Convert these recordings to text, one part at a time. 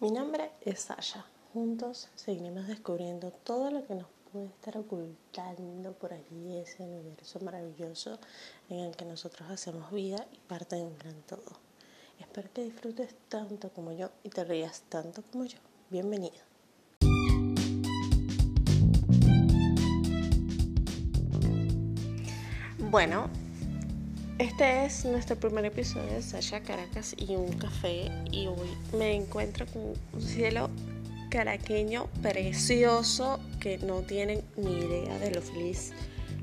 Mi nombre es Sasha. Juntos seguiremos descubriendo todo lo que nos puede estar ocultando por allí ese universo maravilloso en el que nosotros hacemos vida y parte de un gran todo. Espero que disfrutes tanto como yo y te rías tanto como yo. Bienvenido. Bueno, este es nuestro primer episodio de Sasha Caracas y un café y hoy me encuentro con un cielo caraqueño precioso que no tienen ni idea de lo feliz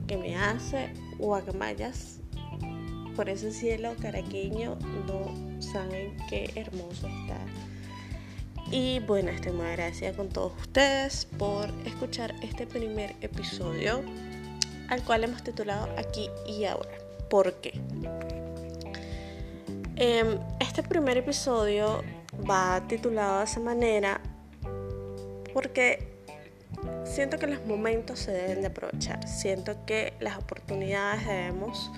que me hace Guacamayas. Por ese cielo caraqueño no saben qué hermoso está. Y bueno estoy muy agradecida con todos ustedes por escuchar este primer episodio al cual hemos titulado aquí y ahora por qué. Em, este primer episodio va titulado de esa manera porque siento que los momentos se deben de aprovechar, siento que las oportunidades debemos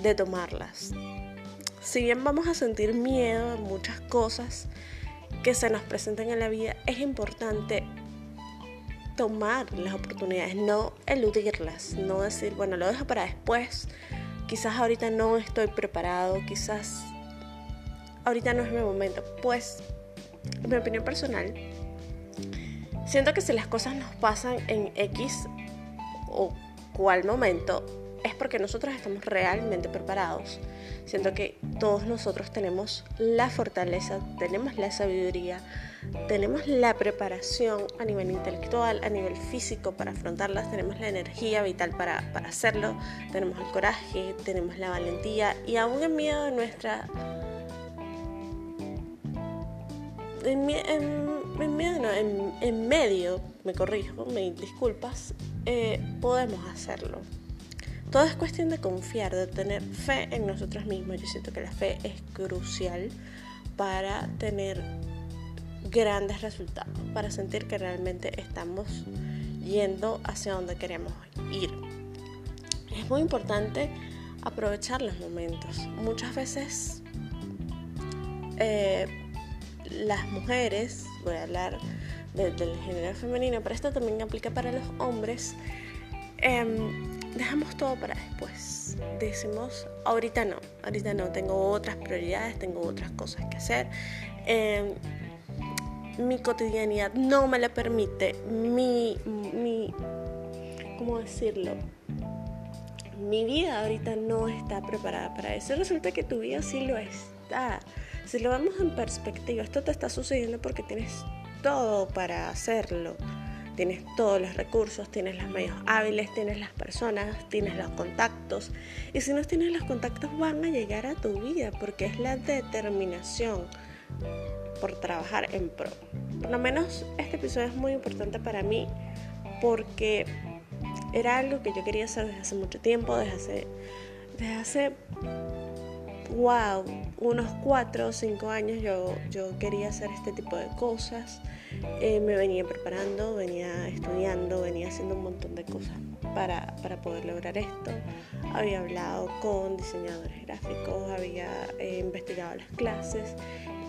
de tomarlas. Si bien vamos a sentir miedo en muchas cosas que se nos presenten en la vida, es importante tomar las oportunidades, no eludirlas, no decir, bueno, lo dejo para después, quizás ahorita no estoy preparado, quizás ahorita no es mi momento. Pues, en mi opinión personal, siento que si las cosas nos pasan en X o cual momento, es porque nosotros estamos realmente preparados. Siento que todos nosotros tenemos la fortaleza, tenemos la sabiduría, tenemos la preparación a nivel intelectual, a nivel físico para afrontarlas, tenemos la energía vital para, hacerlo, tenemos el coraje, tenemos la valentía y aún en medio de nuestra... En, medio, me corrijo, me disculpas, eh, podemos hacerlo. Todo es cuestión de confiar, de tener fe en nosotros mismos. Yo siento que la fe es crucial para tener grandes resultados, para sentir que realmente estamos yendo hacia donde queremos ir. Es muy importante aprovechar los momentos. Muchas veces eh, las mujeres, voy a hablar del género femenino, pero esto también aplica para los hombres, em, dejamos todo para después. Decimos, ahorita no, ahorita no, tengo otras prioridades, tengo otras cosas que hacer. Em, mi cotidianidad no me la permite, mi, mi, ¿cómo decirlo? Mi vida ahorita no está preparada para eso. Resulta que tu vida sí lo está. Si lo vemos en perspectiva, esto te está sucediendo porque tienes todo para hacerlo. Tienes todos los recursos, tienes los medios hábiles, tienes las personas, tienes los contactos. Y si no tienes los contactos van a llegar a tu vida porque es la determinación por trabajar en pro. Por lo menos este episodio es muy importante para mí porque era algo que yo quería hacer desde hace mucho tiempo, desde hace, desde hace wow, unos 4 o 5 años yo, yo quería hacer este tipo de cosas. Eh, me venía preparando, venía estudiando, venía haciendo un montón de cosas para, para poder lograr esto. Había hablado con diseñadores gráficos, había eh, investigado las clases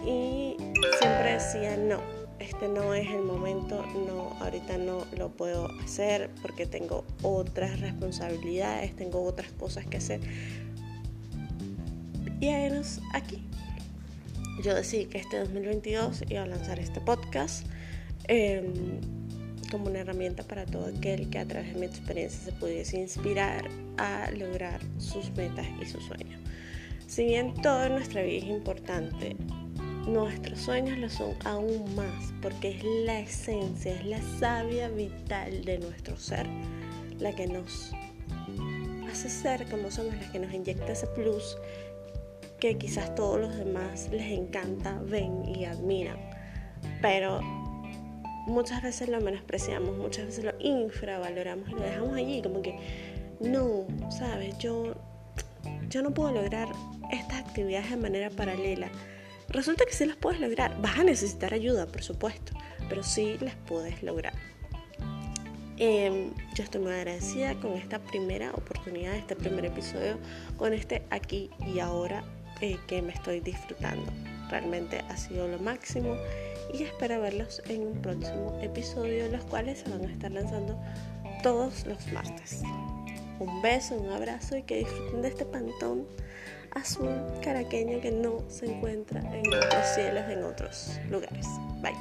y siempre decía no, este no es el momento, no, ahorita no lo puedo hacer porque tengo otras responsabilidades, tengo otras cosas que hacer. Y aquí. Yo decidí que este 2022 iba a lanzar este podcast em, como una herramienta para todo aquel que a través de mi experiencia se pudiese inspirar a lograr sus metas y sus sueños. Si bien todo en nuestra vida es importante, nuestros sueños lo son aún más porque es la esencia, es la savia vital de nuestro ser la que nos hace ser como somos, la que nos inyecta ese plus que quizás todos los demás les encanta, ven y admiran. Pero muchas veces lo menospreciamos, muchas veces lo infravaloramos y lo dejamos allí como que no, sabes, yo yo no puedo lograr estas actividades de manera paralela Resulta que sí las puedes lograr. Vas a necesitar ayuda, por supuesto, pero sí las puedes lograr. Em, yo estoy muy agradecida con esta primera oportunidad, este primer episodio, con este aquí y ahora que me estoy disfrutando. realmente ha sido lo máximo y espero verlos en un próximo episodio, los cuales se van a estar lanzando todos los martes. Un beso, un abrazo y que disfruten de este pantón azul caraqueño que no se encuentra en otros cielos, en otros lugares. Bye.